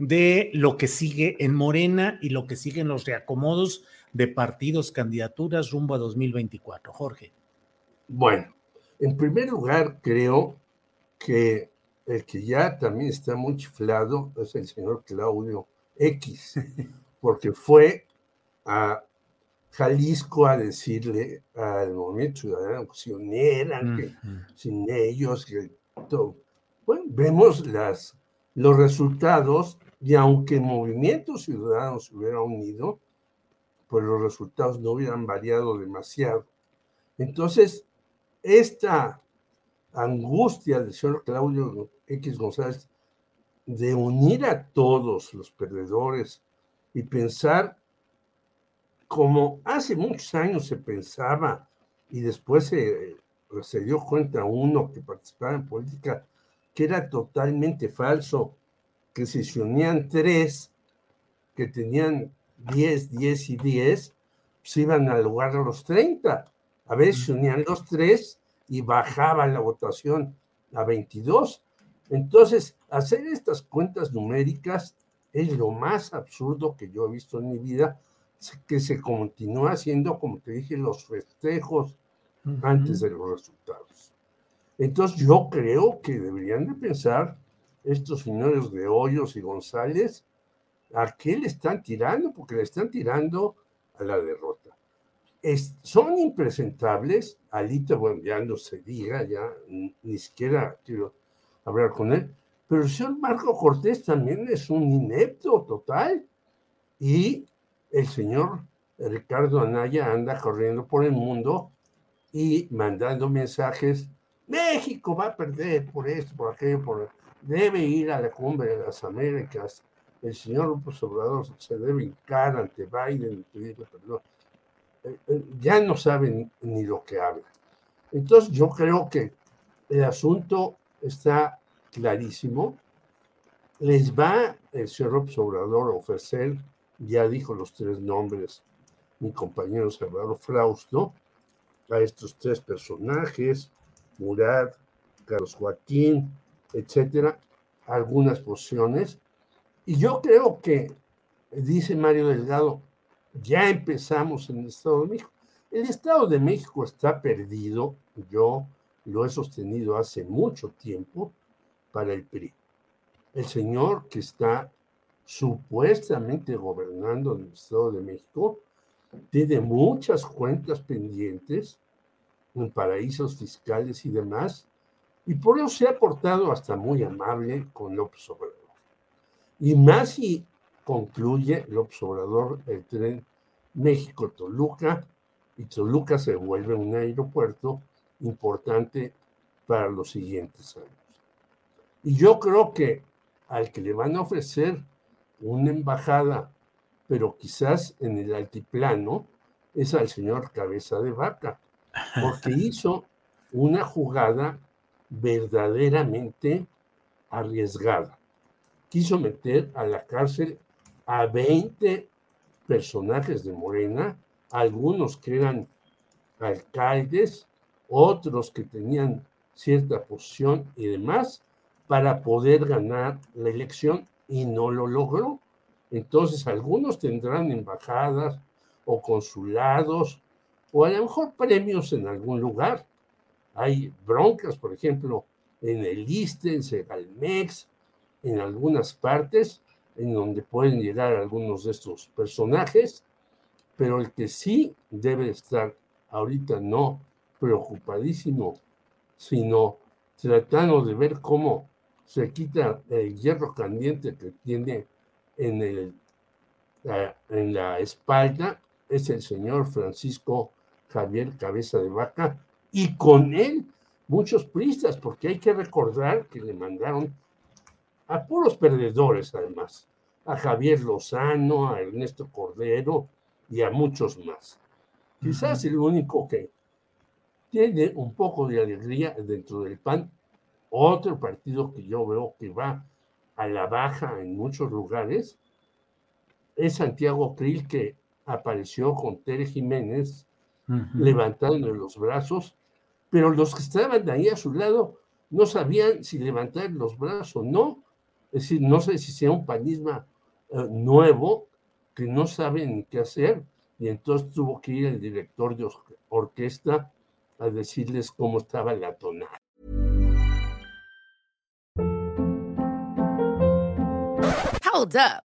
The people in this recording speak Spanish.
de lo que sigue en Morena y lo que sigue en los reacomodos de partidos, candidaturas rumbo a 2024? Jorge. Bueno, en primer lugar, creo que el que ya también está muy chiflado es el señor Claudio X, porque fue a Jalisco a decirle al movimiento ciudadano que se unieran, que sin ellos, que todo. Bueno, vemos las, los resultados y aunque el movimiento ciudadano se hubiera unido, pues los resultados no hubieran variado demasiado. Entonces, esta angustia del señor Claudio X González de unir a todos los perdedores y pensar como hace muchos años se pensaba y después se, se dio cuenta uno que participaba en política que era totalmente falso, que si se unían tres que tenían 10, 10 y 10, se iban al lugar de los 30. A veces se unían los tres y bajaba la votación a 22. Entonces, hacer estas cuentas numéricas es lo más absurdo que yo he visto en mi vida, que se continúa haciendo, como te dije, los festejos antes de los resultados. Entonces, yo creo que deberían de pensar estos señores de Hoyos y González a qué le están tirando, porque le están tirando a la derrota. Son impresentables, Alito, bueno, ya no se diga, ya ni siquiera quiero hablar con él, pero el señor Marco Cortés también es un inepto total. Y el señor Ricardo Anaya anda corriendo por el mundo y mandando mensajes. México va a perder por esto, por aquello, por debe ir a la cumbre de las Américas. El señor López Obrador se debe hincar ante Biden y pedirle perdón. Ya no saben ni lo que hablan. Entonces yo creo que el asunto está clarísimo. Les va el señor López Obrador a ofrecer, ya dijo los tres nombres, mi compañero Salvador Frausto, a estos tres personajes, Murat, Carlos Joaquín, etcétera, algunas posiciones. Y yo creo que, dice Mario Delgado, ya empezamos en el Estado de México. El Estado de México está perdido, yo lo he sostenido hace mucho tiempo, para el PRI. El señor que está supuestamente gobernando el Estado de México tiene muchas cuentas pendientes en paraísos fiscales y demás, y por eso se ha portado hasta muy amable con López Obrador. Y más si concluye López Obrador el tren México-Toluca, y Toluca se vuelve un aeropuerto importante para los siguientes años. Y yo creo que al que le van a ofrecer una embajada, pero quizás en el altiplano, es al señor Cabeza de Vaca, porque hizo una jugada verdaderamente arriesgada. Quiso meter a la cárcel a 20 personajes de Morena, algunos que eran alcaldes, otros que tenían cierta posición y demás, para poder ganar la elección y no lo logró. Entonces algunos tendrán embajadas o consulados o a lo mejor premios en algún lugar. Hay broncas, por ejemplo, en el ISTE, en Segalmex, en algunas partes, en donde pueden llegar algunos de estos personajes, pero el que sí debe estar ahorita no preocupadísimo, sino tratando de ver cómo se quita el hierro caliente que tiene en, el, en la espalda, es el señor Francisco Javier Cabeza de Vaca, y con él muchos pristas, porque hay que recordar que le mandaron a puros perdedores además, a Javier Lozano, a Ernesto Cordero y a muchos más. Quizás el único que tiene un poco de alegría dentro del PAN, otro partido que yo veo que va a la baja en muchos lugares, es Santiago Krill que apareció con Tere Jiménez levantando los brazos, pero los que estaban ahí a su lado no sabían si levantar los brazos o no. Es decir, no sé si sea un panismo eh, nuevo que no saben qué hacer y entonces tuvo que ir el director de orquesta a decirles cómo estaba la tonada. Hold up.